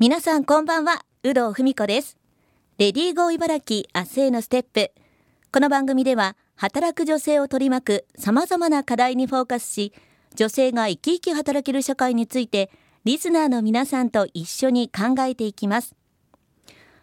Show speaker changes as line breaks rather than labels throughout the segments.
皆さんこんばんは、有働文子です。レディーゴー茨城明日へのステップ。この番組では、働く女性を取り巻く様々な課題にフォーカスし、女性が生き生き働ける社会について、リスナーの皆さんと一緒に考えていきます。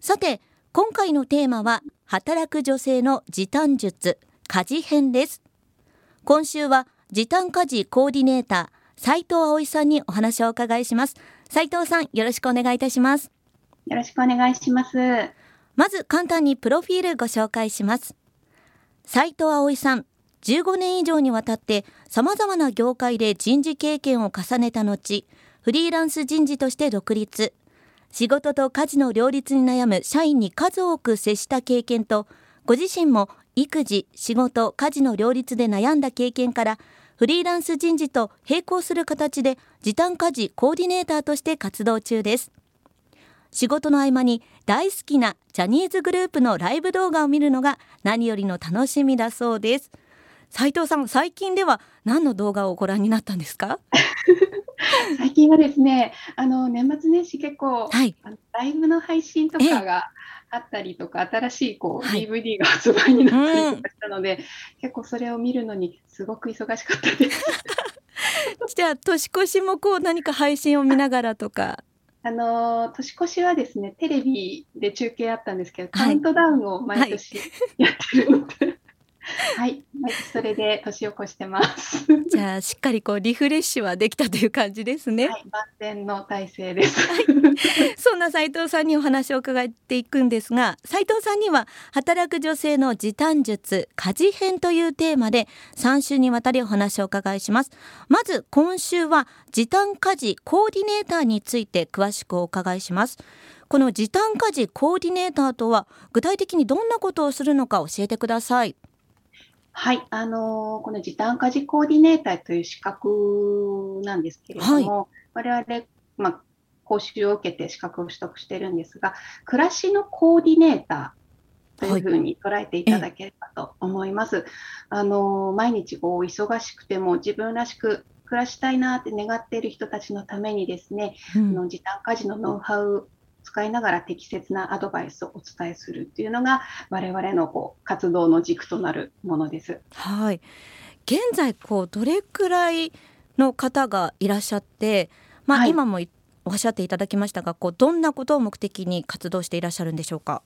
さて、今回のテーマは、働く女性の時短術、家事編です。今週は、時短家事コーディネーター、斉藤葵さんにお話をお伺いします。斉藤さん、よろしくお願いいたします。
よろしくお願いします。
まず簡単にプロフィールご紹介します。斉藤葵さん、15年以上にわたって様々な業界で人事経験を重ねた後、フリーランス人事として独立。仕事と家事の両立に悩む社員に数多く接した経験と、ご自身も育児、仕事、家事の両立で悩んだ経験から、フリーランス人事と並行する形で時短家事コーディネーターとして活動中です。仕事の合間に大好きなジャニーズグループのライブ動画を見るのが何よりの楽しみだそうです。斉藤さん最近では何の動画をご覧になったんですか？
最近はですねあの年末年始結構、はい、ライブの配信とかがあったりとか、新しいこう、はい、DVD が発売になったりとかしたので、うん、結構それを見るのにすごく忙しかったです。
じゃあ年越しもこう何か配信を見ながらとか。
あの年越しはですねテレビで中継あったんですけど、カウントダウンを毎年やってるので、はいはい、それで年を越してます。
じゃあしっかりこうリフレッシュはできたという感じですね。
はい、万全の体制です。はい、
そんな斉藤さんにお話を伺っていくんですが、斉藤さんには働く女性の時短術家事編というテーマで3週にわたりお話を伺いします。まず今週は時短家事コーディネーターについて詳しくお伺いします。この時短家事コーディネーターとは具体的にどんなことをするのか教えてください。
はい、あのこの時短家事コーディネーターという資格なんですけれども、はい、我々、まあ、講習を受けて資格を取得してるんですが、暮らしのコーディネーターというふうに捉えていただければと思います。はい、あの毎日こう忙しくても自分らしく暮らしたいなって願っている人たちのためにですね、うん、の時短家事のノウハウ使いながら適切なアドバイスをお伝えするっていうのが我々のこう活動の軸となるものです。
はい。現在こうどれくらいの方がいらっしゃって、まあ、はい、今もおっしゃっていただきましたが、こうどんなことを目的に活動していらっしゃるんでしょうか？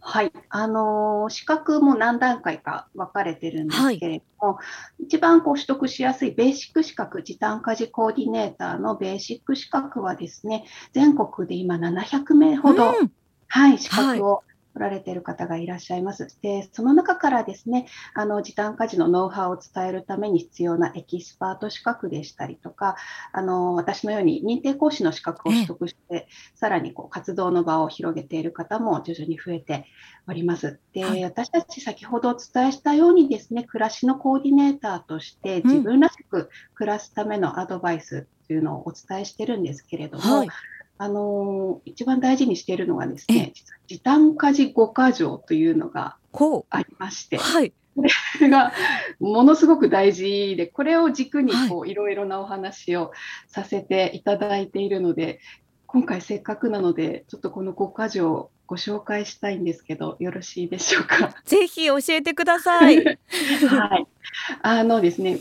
はい、あの資格も何段階か分かれてるんですけれども、はい、一番こう取得しやすいベーシック資格、時短家事コーディネーターのベーシック資格はですね、全国で今700名ほど、うん、はい、資格を取られている方がいらっしゃいます。で、その中からですね、あの時短家事のノウハウを伝えるために必要なエキスパート資格でしたりとか、あの私のように認定講師の資格を取得して、さらにこう活動の場を広げている方も徐々に増えております。で、はい、私たち先ほどお伝えしたようにですね、暮らしのコーディネーターとして自分らしく暮らすためのアドバイスというのをお伝えしてるんですけれども、はいあの一番大事にしているのがですね、時短家事5か条というのがありまして、はい、これがものすごく大事で、これを軸にこう、いろいろなお話をさせていただいているので、今回せっかくなので、ちょっとこの5か条をご紹介したいんですけど、よろしいでしょうか？
ぜひ教えてください。
はい。あのですね、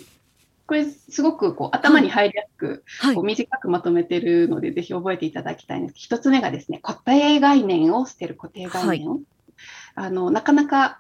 これすごくこう頭に入りやすく、はい、こう短くまとめてるので、ぜひ覚えていただきたいんです。一つ目がですね、固定概念を捨てる固定概念。を、はい、あのなかなか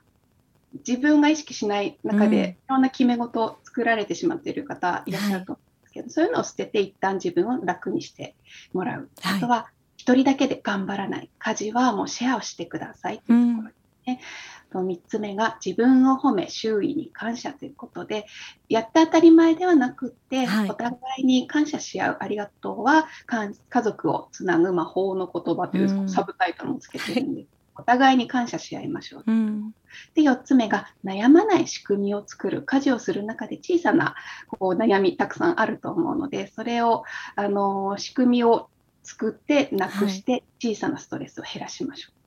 自分が意識しない中で、いろんな決め事を作られてしまっている方いらっしゃると思うんですけど、はい、そういうのを捨てて一旦自分を楽にしてもらう。あとは、一人だけで頑張らない。家事はもうシェアをしてくださいというところね。うんと3つ目が自分を褒め周囲に感謝ということでやって当たり前ではなくって、はい、お互いに感謝し合うありがとうは家族をつなぐ魔法の言葉というサブタイトルもつけてるんです。お互いに感謝し合いましょう。うん、で4つ目が悩まない仕組みを作る家事をする中で小さなこう悩みたくさんあると思うのでそれをあの仕組みを作ってなくして小さなストレスを減らしましょう。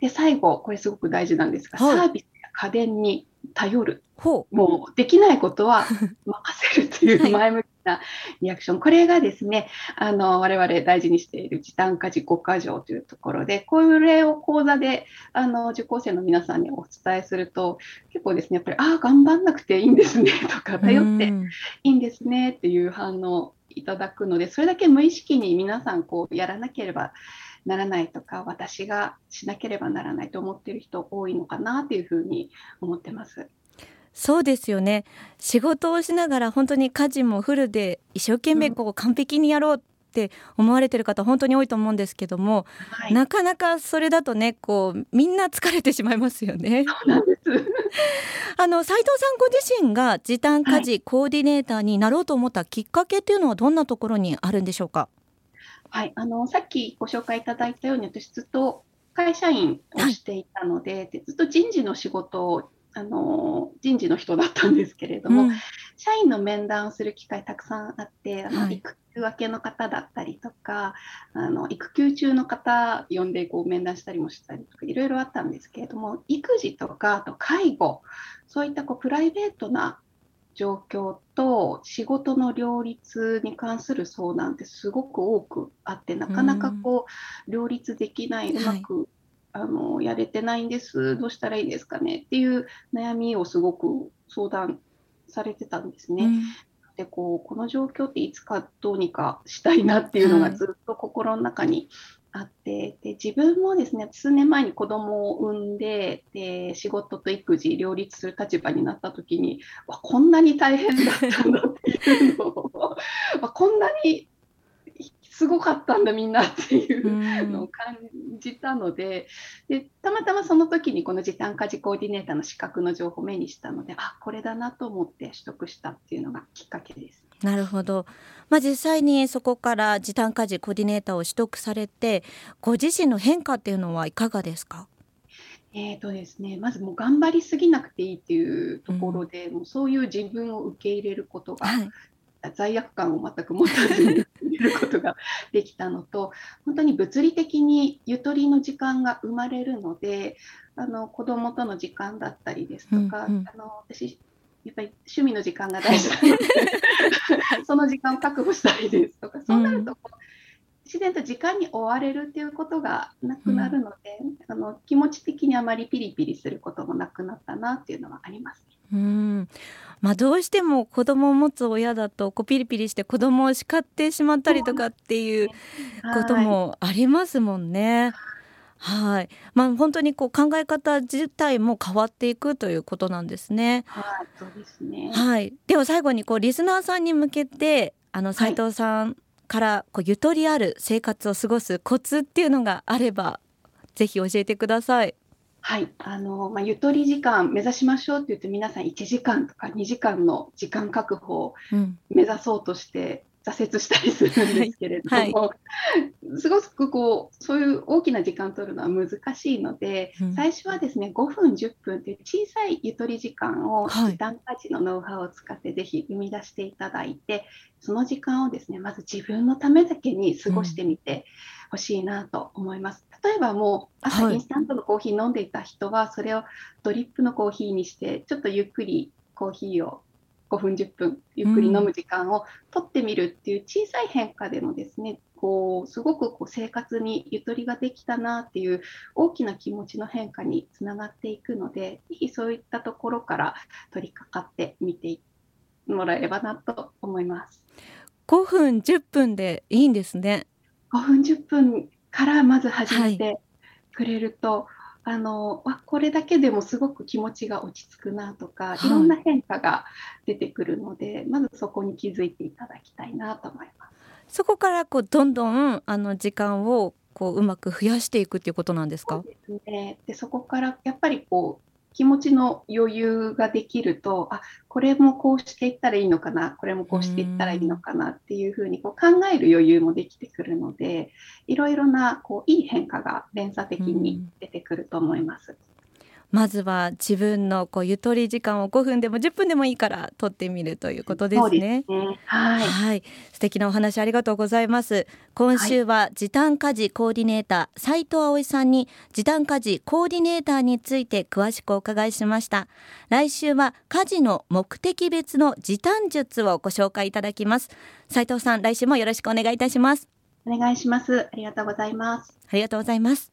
で、最後、これすごく大事なんですが、はい、サービスや家電に頼る。もうできないことは 任せるという前向きなリアクション。これがですね、あの、我々大事にしている時短家事5か条というところで、これを講座で、あの、受講生の皆さんにお伝えすると、結構ですね、やっぱり、ああ、頑張んなくていいんですね、とか、頼っていいんですね、っていう反応いただくので、それだけ無意識に皆さん、こう、やらなければならないとか、私がしなければならないと思っている人多いのかなというふうに思ってます。
そうですよね仕事をしながら本当に家事もフルで一生懸命こう完璧にやろうって思われてる方本当に多いと思うんですけども、はい、なかなかそれだとねこうみんな疲れてしまいますよね。あの斉藤さんご自身が時短家事コーディネーターになろうと思ったきっかけっていうのはどんなところにあるんでしょうか？
はい、あのさっきご紹介いただいたように私ずっと会社員をしていたのではい、でずっと人事の仕事をあの人事の人だったんですけれども、うん、社員の面談をする機会たくさんあってあの、はい、育休明けの方だったりとかあの育休中の方呼んでこう面談したりもしたりとかいろいろあったんですけれども育児とかあと介護そういったこうプライベートな状況と仕事の両立に関する相談ってすごく多くあってなかなかこう両立できない、うまくあのやれてないんです、どうしたらいいですかねっていう悩みをすごく相談されてたんですね。うん、でこうこの状況っていつかどうにかしたいなっていうのがずっと心の中にあって、で自分もですね数年前に子供を産んでで仕事と育児両立する立場になった時にわこんなに大変だったんだっていうのを こんなにすごかったんだみんなっていうのを感じたのででたまたまその時にこの時短家事コーディネーターの資格の情報を目にしたのであこれだなと思って取得したっていうのがきっかけです。
なるほど、まあ、実際にそこから時短家事コーディネーターを取得されてご自身の変化っていうのはいかがですか？
えーとですね、まずもう頑張りすぎなくていいっていうところで、うん、もうそういう自分を受け入れることが、はい、罪悪感を全く持たずにることができたのと本当に物理的にゆとりの時間が生まれるのであの子供との時間だったりですとか、うんうん、あの私やっぱり趣味の時間が大事なので その時間を確保したいですとかそうなるとこう、自然と時間に追われるっていうことがなくなるので、うん、あの気持ち的にあまりピリピリすることもなくなったなっていうのはあります。
うんまあ、どうしても子供を持つ親だとこうピリピリして子供を叱ってしまったりとかっていうこともありますもんね。はい、まあ、本当にこう考え方自体も変わっていくということなんですね。
はい、そうですね。
はい、では最後にこうリスナーさんに向けて、あの斉藤さんからこうゆとりある生活を過ごすコツっていうのがあれば、ぜひ教えてください。
はい、あのまあ、ゆとり時間目指しましょうって言って皆さん1時間とか2時間の時間確保を目指そうとして挫折したりするんですけれども、はいはい、すごくこうそういう大きな時間を取るのは難しいので、うん、最初はですね5分10分という小さいゆとり時間を時短家事のノウハウを使ってぜひ生み出していただいて、その時間をですねまず自分のためだけに過ごしてみてほしいなと思います。例えばもう朝インスタントのコーヒー飲んでいた人はそれをドリップのコーヒーにしてちょっとゆっくりコーヒーを5分10分ゆっくり飲む時間をとってみるっていう小さい変化でもですねこうすごくこう生活にゆとりができたなっていう大きな気持ちの変化につながっていくのでぜひそういったところから取り掛かってみてもらえればなと思います。
5分10分でいいんですね。
5分10分からまず始めてくれると、はい、あのわこれだけでもすごく気持ちが落ち着くなとか、はい、いろんな変化が出てくるので、まずそこに気づいていただきたいなと思います。
そこからこうどんどんあの時間をこううまく増やしていくっていうことなんですか？
そうですね。でそこからやっぱりこう気持ちの余裕ができるとあこれもこうしていったらいいのかなこれもこうしていったらいいのかなっていうふうにこう考える余裕もできてくるのでいろいろなこういい変化が連鎖的に出てくると思います。
まずは自分のこうゆとり時間を5分でも10分でもいいから取ってみるということですね。
すねはい、
はい、素敵なお話ありがとうございます。今週は時短家事コーディネーター斉藤葵さんに時短家事コーディネーターについて詳しくお伺いしました。来週は家事の目的別の時短術をご紹介いただきます。斉藤さん、来週もよろしくお願いいたします。
お願いします。ありがとうございます。
ありがとうございます。